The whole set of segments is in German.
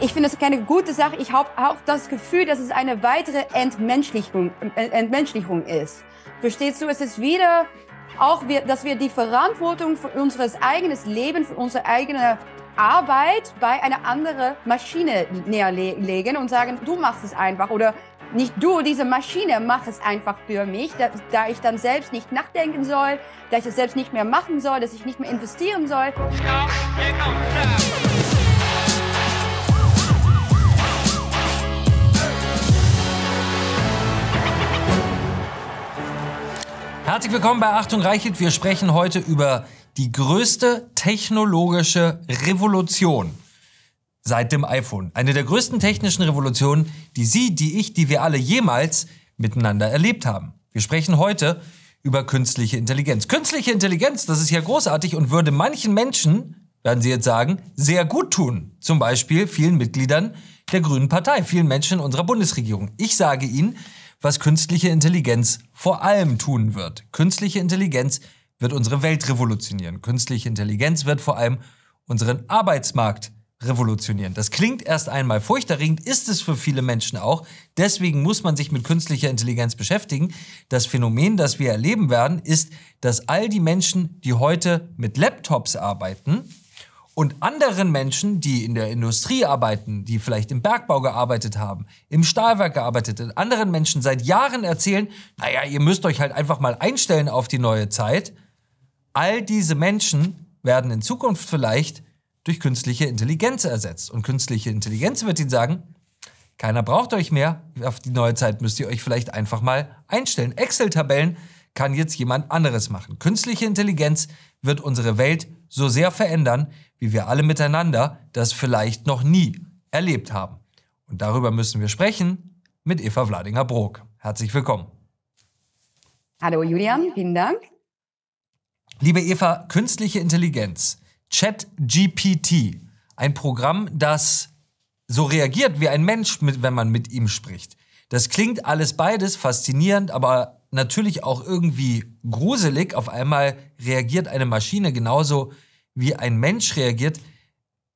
Ich finde es keine gute Sache. Ich habe auch das Gefühl, dass es eine weitere Entmenschlichung, äh, Entmenschlichung ist. Verstehst du? Es ist wieder auch, wir, dass wir die Verantwortung für unser eigenes Leben, für unsere eigene Arbeit bei einer anderen Maschine näherlegen und sagen, du machst es einfach oder nicht du, diese Maschine macht es einfach für mich, da, da, ich dann selbst nicht nachdenken soll, da ich es selbst nicht mehr machen soll, dass ich nicht mehr investieren soll. Stop, Herzlich willkommen bei Achtung Reichelt. Wir sprechen heute über die größte technologische Revolution seit dem iPhone. Eine der größten technischen Revolutionen, die Sie, die ich, die wir alle jemals miteinander erlebt haben. Wir sprechen heute über künstliche Intelligenz. Künstliche Intelligenz, das ist ja großartig und würde manchen Menschen, werden Sie jetzt sagen, sehr gut tun. Zum Beispiel vielen Mitgliedern der Grünen Partei, vielen Menschen in unserer Bundesregierung. Ich sage Ihnen, was künstliche Intelligenz vor allem tun wird. Künstliche Intelligenz wird unsere Welt revolutionieren. Künstliche Intelligenz wird vor allem unseren Arbeitsmarkt revolutionieren. Das klingt erst einmal furchterregend, ist es für viele Menschen auch. Deswegen muss man sich mit künstlicher Intelligenz beschäftigen. Das Phänomen, das wir erleben werden, ist, dass all die Menschen, die heute mit Laptops arbeiten, und anderen Menschen, die in der Industrie arbeiten, die vielleicht im Bergbau gearbeitet haben, im Stahlwerk gearbeitet, haben, anderen Menschen seit Jahren erzählen, naja, ihr müsst euch halt einfach mal einstellen auf die neue Zeit. All diese Menschen werden in Zukunft vielleicht durch künstliche Intelligenz ersetzt. Und künstliche Intelligenz wird ihnen sagen, keiner braucht euch mehr, auf die neue Zeit müsst ihr euch vielleicht einfach mal einstellen. Excel-Tabellen kann jetzt jemand anderes machen. Künstliche Intelligenz wird unsere Welt so sehr verändern, wie wir alle miteinander das vielleicht noch nie erlebt haben. Und darüber müssen wir sprechen mit Eva Vladinger-Brok. Herzlich willkommen. Hallo Julian, vielen Dank. Liebe Eva, künstliche Intelligenz, ChatGPT, ein Programm, das so reagiert wie ein Mensch, wenn man mit ihm spricht. Das klingt alles beides faszinierend, aber natürlich auch irgendwie gruselig. Auf einmal reagiert eine Maschine genauso wie ein Mensch reagiert,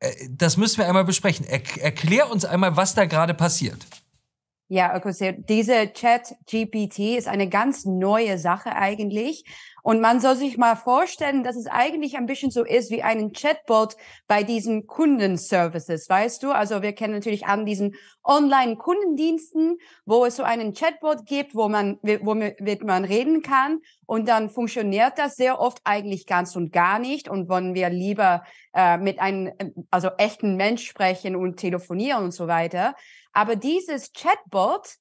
äh, das müssen wir einmal besprechen. Er, erklär uns einmal, was da gerade passiert. Ja, okay, diese Chat-GPT ist eine ganz neue Sache eigentlich. Und man soll sich mal vorstellen, dass es eigentlich ein bisschen so ist wie einen Chatbot bei diesen Kundenservices, weißt du? Also wir kennen natürlich an diesen Online-Kundendiensten, wo es so einen Chatbot gibt, wo man, womit man reden kann. Und dann funktioniert das sehr oft eigentlich ganz und gar nicht. Und wollen wir lieber äh, mit einem, also echten Mensch sprechen und telefonieren und so weiter. Aber dieses Chatbot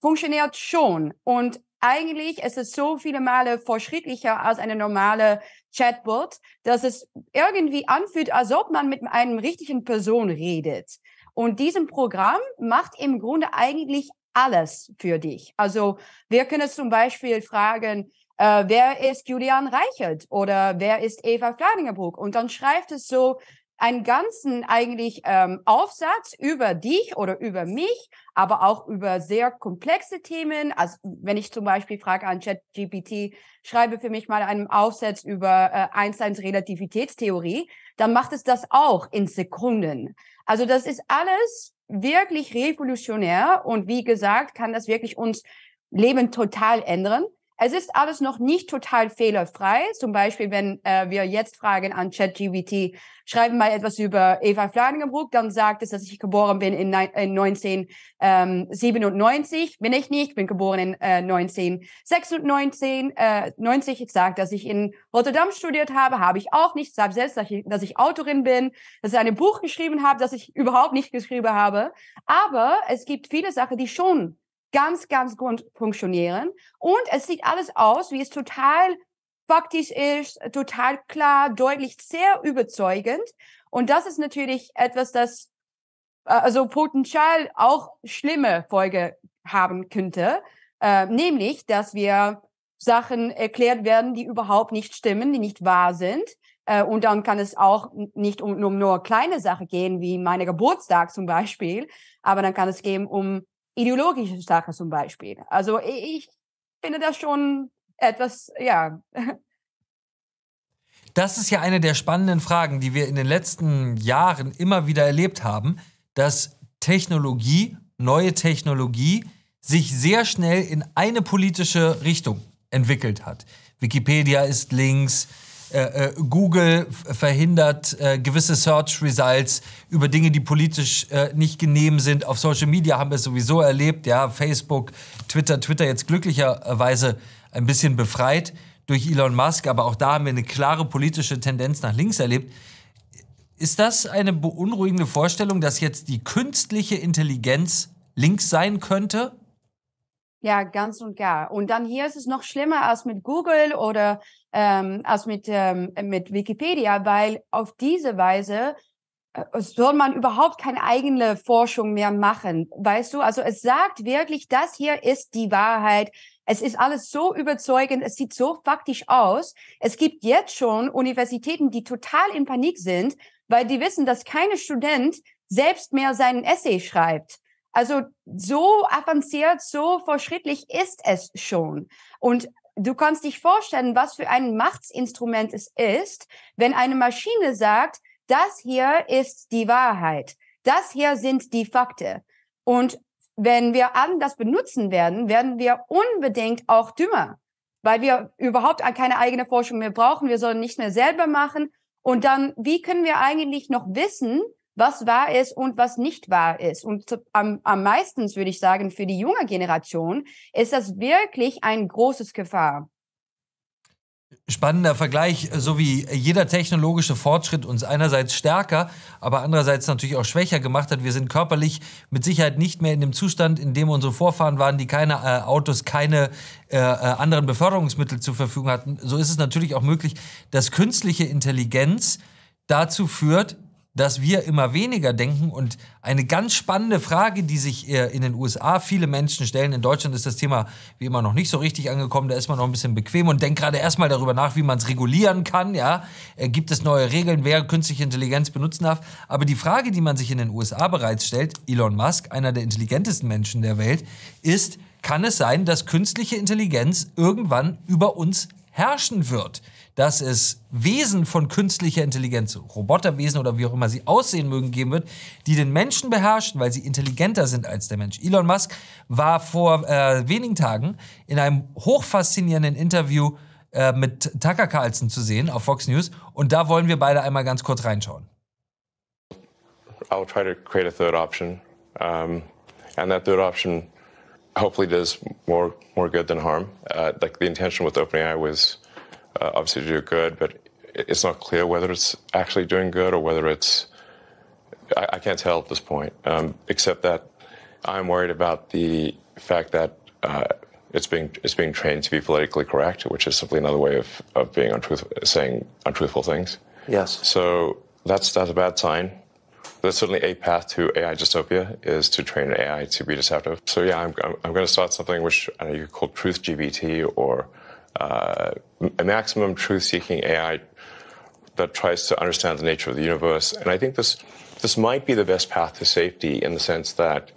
funktioniert schon. Und eigentlich ist es so viele Male fortschrittlicher als eine normale Chatbot, dass es irgendwie anfühlt, als ob man mit einem richtigen Person redet. Und diesem Programm macht im Grunde eigentlich alles für dich. Also wir können zum Beispiel fragen, äh, wer ist Julian Reichert oder wer ist Eva Fladingerbrook? Und dann schreibt es so einen ganzen eigentlich ähm, Aufsatz über dich oder über mich, aber auch über sehr komplexe Themen. Also wenn ich zum Beispiel frage an ChatGPT, schreibe für mich mal einen Aufsatz über äh, Einsteins Relativitätstheorie, dann macht es das auch in Sekunden. Also das ist alles wirklich revolutionär und wie gesagt, kann das wirklich uns Leben total ändern. Es ist alles noch nicht total fehlerfrei. Zum Beispiel, wenn äh, wir jetzt fragen an ChatGPT, schreiben mal etwas über Eva Fladengebruck, dann sagt es, dass ich geboren bin in, in 1997. Bin ich nicht, bin geboren in äh, 1996. Äh, 90. Ich sage, dass ich in Rotterdam studiert habe, habe ich auch nicht. Ich sage selbst, dass ich, dass ich Autorin bin, dass ich ein Buch geschrieben habe, das ich überhaupt nicht geschrieben habe. Aber es gibt viele Sachen, die schon ganz, ganz gut funktionieren. Und es sieht alles aus, wie es total faktisch ist, total klar, deutlich, sehr überzeugend. Und das ist natürlich etwas, das äh, also potenziell auch schlimme Folge haben könnte, äh, nämlich, dass wir Sachen erklärt werden, die überhaupt nicht stimmen, die nicht wahr sind. Äh, und dann kann es auch nicht um, um nur kleine Sachen gehen, wie meine Geburtstag zum Beispiel, aber dann kann es gehen um ideologische Sache zum Beispiel. Also ich finde das schon etwas, ja. Das ist ja eine der spannenden Fragen, die wir in den letzten Jahren immer wieder erlebt haben, dass Technologie, neue Technologie, sich sehr schnell in eine politische Richtung entwickelt hat. Wikipedia ist links, äh, äh, Google verhindert äh, gewisse Search Results über Dinge, die politisch äh, nicht genehm sind. Auf Social Media haben wir es sowieso erlebt, ja, Facebook, Twitter, Twitter jetzt glücklicherweise ein bisschen befreit durch Elon Musk, aber auch da haben wir eine klare politische Tendenz nach links erlebt. Ist das eine beunruhigende Vorstellung, dass jetzt die künstliche Intelligenz links sein könnte? Ja, ganz und gar. Und dann hier ist es noch schlimmer als mit Google oder ähm, als mit, ähm, mit Wikipedia, weil auf diese Weise äh, soll man überhaupt keine eigene Forschung mehr machen. Weißt du, also es sagt wirklich, das hier ist die Wahrheit. Es ist alles so überzeugend, es sieht so faktisch aus. Es gibt jetzt schon Universitäten, die total in Panik sind, weil die wissen, dass keine Student selbst mehr seinen Essay schreibt. Also so avanciert, so fortschrittlich ist es schon. Und du kannst dich vorstellen, was für ein Machtsinstrument es ist, wenn eine Maschine sagt, das hier ist die Wahrheit. Das hier sind die Fakten. Und wenn wir das benutzen werden, werden wir unbedingt auch dümmer, weil wir überhaupt keine eigene Forschung mehr brauchen. Wir sollen nicht mehr selber machen. Und dann, wie können wir eigentlich noch wissen, was wahr ist und was nicht wahr ist. Und am, am meisten würde ich sagen, für die junge Generation ist das wirklich ein großes Gefahr. Spannender Vergleich, so wie jeder technologische Fortschritt uns einerseits stärker, aber andererseits natürlich auch schwächer gemacht hat. Wir sind körperlich mit Sicherheit nicht mehr in dem Zustand, in dem unsere Vorfahren waren, die keine äh, Autos, keine äh, äh anderen Beförderungsmittel zur Verfügung hatten. So ist es natürlich auch möglich, dass künstliche Intelligenz dazu führt, dass wir immer weniger denken. Und eine ganz spannende Frage, die sich äh, in den USA viele Menschen stellen, in Deutschland ist das Thema wie immer noch nicht so richtig angekommen, da ist man noch ein bisschen bequem und denkt gerade erstmal darüber nach, wie man es regulieren kann. Ja? Äh, gibt es neue Regeln, wer künstliche Intelligenz benutzen darf? Aber die Frage, die man sich in den USA bereits stellt, Elon Musk, einer der intelligentesten Menschen der Welt, ist, kann es sein, dass künstliche Intelligenz irgendwann über uns herrschen wird? Dass es Wesen von künstlicher Intelligenz, Roboterwesen oder wie auch immer sie aussehen mögen, geben wird, die den Menschen beherrschen, weil sie intelligenter sind als der Mensch. Elon Musk war vor äh, wenigen Tagen in einem hochfaszinierenden Interview äh, mit Tucker Carlson zu sehen auf Fox News und da wollen wir beide einmal ganz kurz reinschauen. I'll try to create a third option, um, and that third option hopefully does more more good than harm. Uh, like the intention with OpenAI was uh, obviously to do good, but it's not clear whether it's actually doing good or whether it's. I, I can't tell at this point, um, except that I'm worried about the fact that uh, it's being it's being trained to be politically correct, which is simply another way of, of being untruth, saying untruthful things. Yes. So that's that's a bad sign. There's certainly a path to AI dystopia is to train an AI to be deceptive. So yeah, I'm, I'm, I'm going to start something which I know you could call truth GBT or uh, a maximum truth-seeking AI that tries to understand the nature of the universe. And I think this this might be the best path to safety in the sense that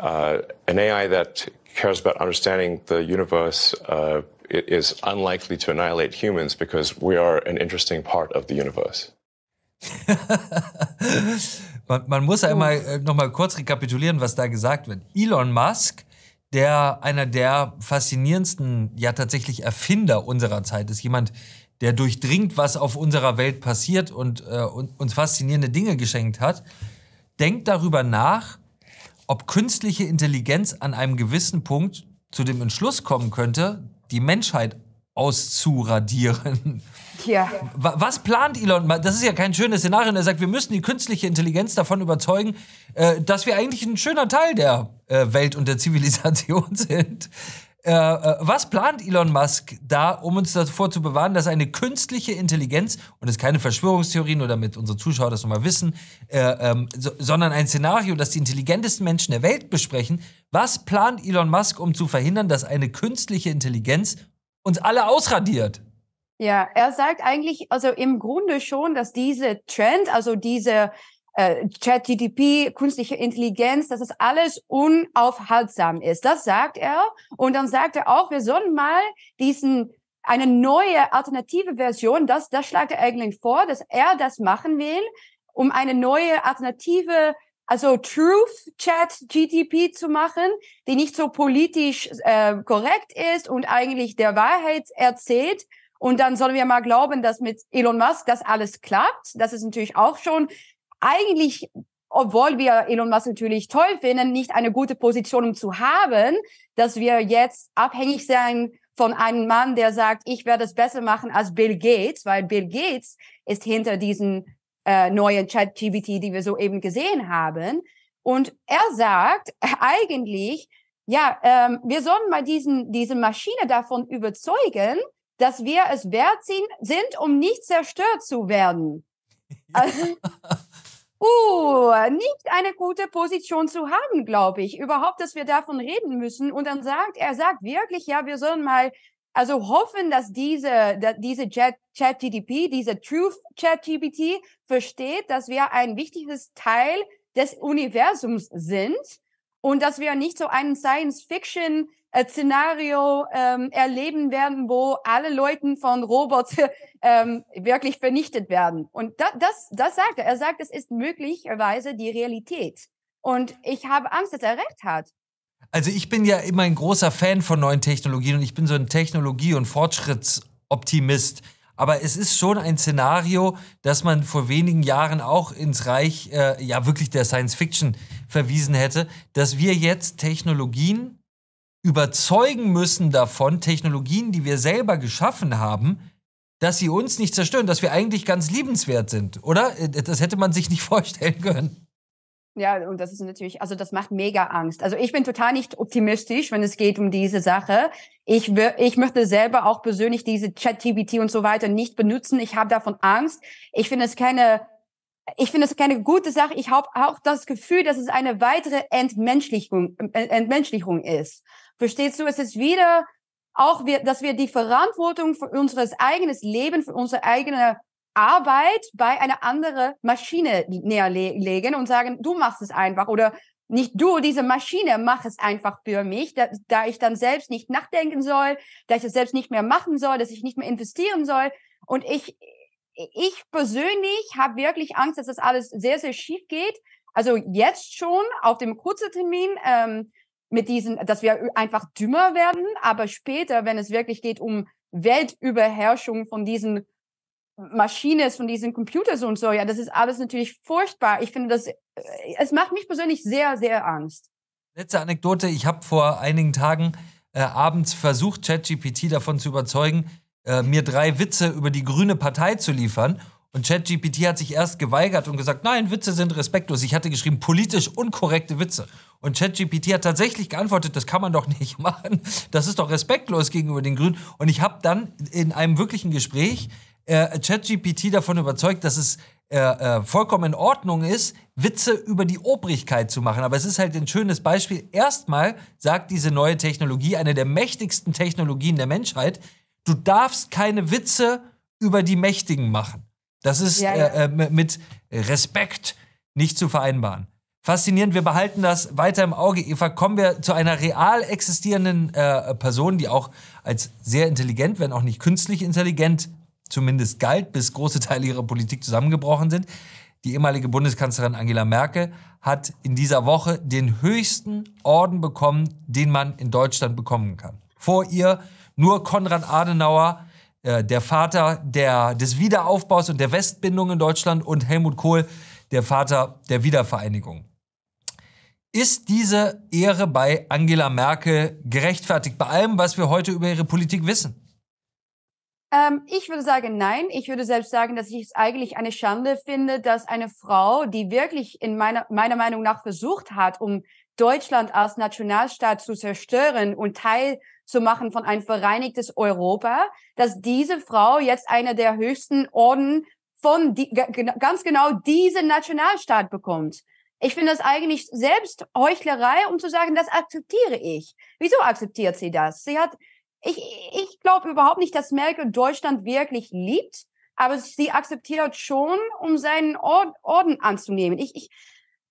uh, an AI that cares about understanding the universe uh, is unlikely to annihilate humans because we are an interesting part of the universe. man, man, muss einmal äh, noch mal kurz rekapitulieren, was da gesagt wird. Elon Musk der einer der faszinierendsten, ja tatsächlich Erfinder unserer Zeit ist. Jemand, der durchdringt, was auf unserer Welt passiert und äh, uns faszinierende Dinge geschenkt hat. Denkt darüber nach, ob künstliche Intelligenz an einem gewissen Punkt zu dem Entschluss kommen könnte, die Menschheit auszuradieren. Ja. Was plant Elon? Das ist ja kein schönes Szenario. Er sagt, wir müssen die künstliche Intelligenz davon überzeugen, äh, dass wir eigentlich ein schöner Teil der äh, Welt und der Zivilisation sind. Äh, was plant Elon Musk da, um uns davor zu bewahren, dass eine künstliche Intelligenz, und ist keine Verschwörungstheorie, nur damit unsere Zuschauer das nochmal wissen, ähm, sondern ein Szenario, das die intelligentesten Menschen der Welt besprechen, was plant Elon Musk, um zu verhindern, dass eine künstliche Intelligenz uns alle ausradiert? Ja, er sagt eigentlich, also im Grunde schon, dass diese Trend, also diese äh, ChatGTP, künstliche Intelligenz, dass es alles unaufhaltsam ist. Das sagt er. Und dann sagt er auch, wir sollen mal diesen eine neue alternative Version, das, das schlägt er eigentlich vor, dass er das machen will, um eine neue alternative also Truth Chat GTP zu machen, die nicht so politisch äh, korrekt ist und eigentlich der Wahrheit erzählt. Und dann sollen wir mal glauben, dass mit Elon Musk das alles klappt. Das ist natürlich auch schon eigentlich, obwohl wir Elon Musk natürlich toll finden, nicht eine gute Position, um zu haben, dass wir jetzt abhängig sein von einem Mann, der sagt, ich werde es besser machen als Bill Gates, weil Bill Gates ist hinter diesen äh, neuen Chat-GBT, die wir soeben gesehen haben. Und er sagt eigentlich, ja, ähm, wir sollen mal diesen, diese Maschine davon überzeugen, dass wir es wert sind, um nicht zerstört zu werden. Also, uh, nicht eine gute Position zu haben, glaube ich. Überhaupt, dass wir davon reden müssen. Und dann sagt, er sagt wirklich, ja, wir sollen mal also hoffen, dass diese, dass diese Chat-GDP, diese Truth Chat-GPT versteht, dass wir ein wichtiges Teil des Universums sind und dass wir nicht so ein Science-Fiction-Szenario ähm, erleben werden, wo alle Leute von Robotern ähm, wirklich vernichtet werden. Und da, das, das sagt er. Er sagt, es ist möglicherweise die Realität. Und ich habe Angst, dass er recht hat. Also ich bin ja immer ein großer Fan von neuen Technologien und ich bin so ein Technologie- und Fortschrittsoptimist. Aber es ist schon ein Szenario, das man vor wenigen Jahren auch ins Reich, äh, ja wirklich der Science Fiction verwiesen hätte, dass wir jetzt Technologien überzeugen müssen davon, Technologien, die wir selber geschaffen haben, dass sie uns nicht zerstören, dass wir eigentlich ganz liebenswert sind, oder? Äh, das hätte man sich nicht vorstellen können. Ja, und das ist natürlich, also das macht mega Angst. Also ich bin total nicht optimistisch, wenn es geht um diese Sache. Ich, ich möchte selber auch persönlich diese Chat-GBT und so weiter nicht benutzen. Ich habe davon Angst. Ich finde es keine, ich finde es keine gute Sache. Ich habe auch das Gefühl, dass es eine weitere Entmenschlichung, Entmenschlichung ist. Verstehst du? Es ist wieder auch, wir, dass wir die Verantwortung für unseres eigenes Leben, für unsere eigene Arbeit bei einer anderen Maschine näher legen und sagen, du machst es einfach oder nicht du, diese Maschine, mach es einfach für mich, da, da ich dann selbst nicht nachdenken soll, da ich es selbst nicht mehr machen soll, dass ich nicht mehr investieren soll. Und ich, ich persönlich habe wirklich Angst, dass das alles sehr, sehr schief geht. Also jetzt schon auf dem kurzen Termin ähm, mit diesen, dass wir einfach dümmer werden, aber später, wenn es wirklich geht um Weltüberherrschung von diesen Maschine ist, von diesen Computers und so, ja, das ist alles natürlich furchtbar. Ich finde das, äh, es macht mich persönlich sehr, sehr Angst. Letzte Anekdote, ich habe vor einigen Tagen äh, abends versucht, ChatGPT davon zu überzeugen, äh, mir drei Witze über die grüne Partei zu liefern. Und ChatGPT hat sich erst geweigert und gesagt, nein, Witze sind respektlos. Ich hatte geschrieben, politisch unkorrekte Witze. Und ChatGPT hat tatsächlich geantwortet, das kann man doch nicht machen. Das ist doch respektlos gegenüber den Grünen. Und ich habe dann in einem wirklichen Gespräch äh, ChatGPT davon überzeugt, dass es äh, äh, vollkommen in Ordnung ist, Witze über die Obrigkeit zu machen. Aber es ist halt ein schönes Beispiel. Erstmal sagt diese neue Technologie, eine der mächtigsten Technologien der Menschheit, du darfst keine Witze über die Mächtigen machen. Das ist ja, ja. Äh, äh mit Respekt nicht zu vereinbaren. Faszinierend, wir behalten das weiter im Auge. Eva, kommen wir zu einer real existierenden äh, Person, die auch als sehr intelligent, wenn auch nicht künstlich intelligent zumindest galt, bis große Teile ihrer Politik zusammengebrochen sind. Die ehemalige Bundeskanzlerin Angela Merkel hat in dieser Woche den höchsten Orden bekommen, den man in Deutschland bekommen kann. Vor ihr nur Konrad Adenauer, äh, der Vater der, des Wiederaufbaus und der Westbindung in Deutschland und Helmut Kohl, der Vater der Wiedervereinigung. Ist diese Ehre bei Angela Merkel gerechtfertigt, bei allem, was wir heute über ihre Politik wissen? Ähm, ich würde sagen, nein. Ich würde selbst sagen, dass ich es eigentlich eine Schande finde, dass eine Frau, die wirklich in meiner, meiner Meinung nach versucht hat, um Deutschland als Nationalstaat zu zerstören und Teil zu machen von ein vereinigtes Europa, dass diese Frau jetzt eine der höchsten Orden von die, ganz genau diesen Nationalstaat bekommt. Ich finde das eigentlich selbst Heuchlerei, um zu sagen, das akzeptiere ich. Wieso akzeptiert sie das? Sie hat ich, ich glaube überhaupt nicht, dass Merkel Deutschland wirklich liebt, aber sie akzeptiert schon, um seinen Orden anzunehmen. Ich, ich,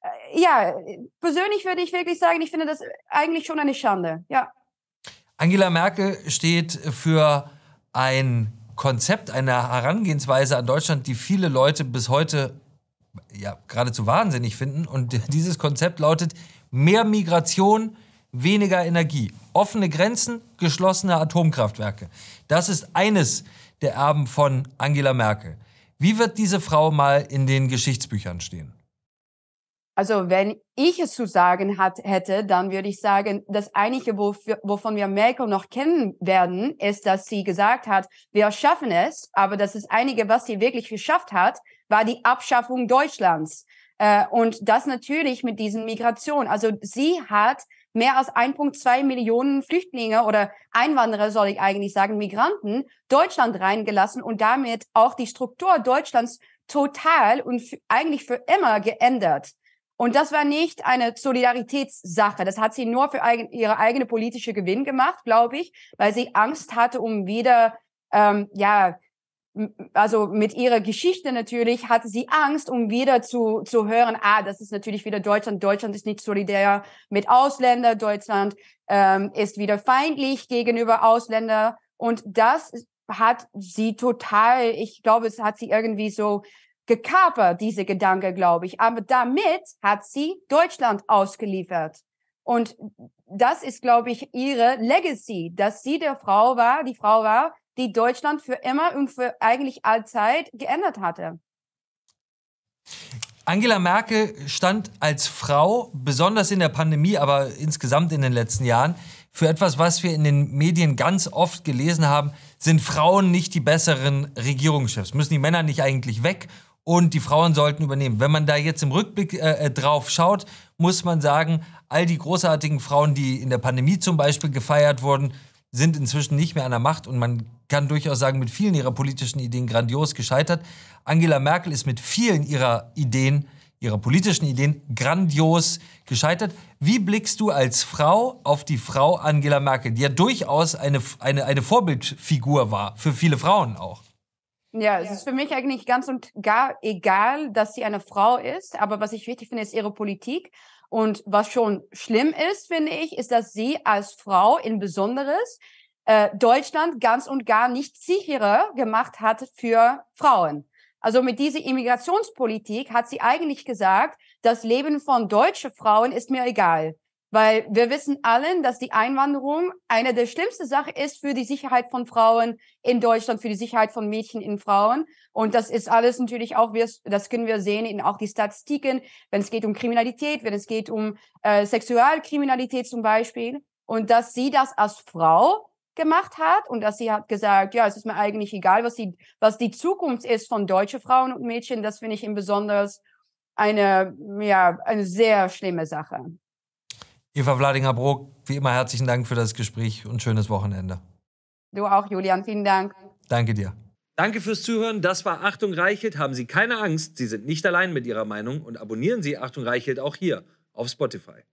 äh, ja, persönlich würde ich wirklich sagen, ich finde das eigentlich schon eine Schande. Ja. Angela Merkel steht für ein Konzept, eine Herangehensweise an Deutschland, die viele Leute bis heute ja, geradezu wahnsinnig finden. Und dieses Konzept lautet mehr Migration, weniger Energie. Offene Grenzen, geschlossene Atomkraftwerke. Das ist eines der Erben von Angela Merkel. Wie wird diese Frau mal in den Geschichtsbüchern stehen? Also wenn ich es zu sagen hat, hätte, dann würde ich sagen, das Einige, wovon wir Merkel noch kennen werden, ist, dass sie gesagt hat, wir schaffen es, aber das ist Einige, was sie wirklich geschafft hat, war die Abschaffung Deutschlands. Äh, und das natürlich mit diesen Migration. Also sie hat mehr als 1,2 Millionen Flüchtlinge oder Einwanderer, soll ich eigentlich sagen, Migranten, Deutschland reingelassen und damit auch die Struktur Deutschlands total und eigentlich für immer geändert. Und das war nicht eine Solidaritätssache. Das hat sie nur für eigen, ihre eigene politische Gewinn gemacht, glaube ich, weil sie Angst hatte, um wieder, ähm, ja, also mit ihrer Geschichte natürlich hatte sie Angst, um wieder zu, zu hören, ah, das ist natürlich wieder Deutschland. Deutschland ist nicht solidär mit Ausländern. Deutschland ähm, ist wieder feindlich gegenüber Ausländern. Und das hat sie total, ich glaube, es hat sie irgendwie so gekapert, diese Gedanke, glaube ich. Aber damit hat sie Deutschland ausgeliefert. Und das ist, glaube ich, ihre Legacy, dass sie der Frau war, die Frau war, die Deutschland für immer und für eigentlich allzeit geändert hatte. Angela Merkel stand als Frau, besonders in der Pandemie, aber insgesamt in den letzten Jahren, für etwas, was wir in den Medien ganz oft gelesen haben, sind Frauen nicht die besseren Regierungschefs? Müssen die Männer nicht eigentlich weg und die Frauen sollten übernehmen? Wenn man da jetzt im Rückblick äh, äh drauf schaut, muss man sagen, all die großartigen Frauen, die in der Pandemie zum Beispiel gefeiert wurden, sind inzwischen nicht mehr an der Macht und man kann durchaus sagen, mit vielen ihrer politischen Ideen grandios gescheitert. Angela Merkel ist mit vielen ihrer Ideen, ihrer politischen Ideen grandios gescheitert. Wie blickst du als Frau auf die Frau Angela Merkel, die ja durchaus eine, eine, eine Vorbildfigur war, für viele Frauen auch? Ja, es ist für mich eigentlich ganz und gar egal, dass sie eine Frau ist, aber was ich wichtig finde, ist ihre Politik. Und was schon schlimm ist, finde ich, ist, dass sie als Frau in Besonderes äh, Deutschland ganz und gar nicht sicherer gemacht hat für Frauen. Also mit dieser Immigrationspolitik hat sie eigentlich gesagt, das Leben von deutschen Frauen ist mir egal. Weil wir wissen allen, dass die Einwanderung eine der schlimmsten Sachen ist für die Sicherheit von Frauen in Deutschland, für die Sicherheit von Mädchen in Frauen. Und das ist alles natürlich auch, das können wir sehen in auch die Statistiken, wenn es geht um Kriminalität, wenn es geht um äh, Sexualkriminalität zum Beispiel. Und dass sie das als Frau gemacht hat und dass sie hat gesagt, ja, es ist mir eigentlich egal, was die, was die Zukunft ist von deutschen Frauen und Mädchen, das finde ich im besonders eine, ja, eine sehr schlimme Sache. Eva Vladinger-Brock, wie immer herzlichen Dank für das Gespräch und schönes Wochenende. Du auch, Julian. Vielen Dank. Danke dir. Danke fürs Zuhören. Das war Achtung Reichelt. Haben Sie keine Angst, Sie sind nicht allein mit Ihrer Meinung und abonnieren Sie Achtung Reichelt auch hier auf Spotify.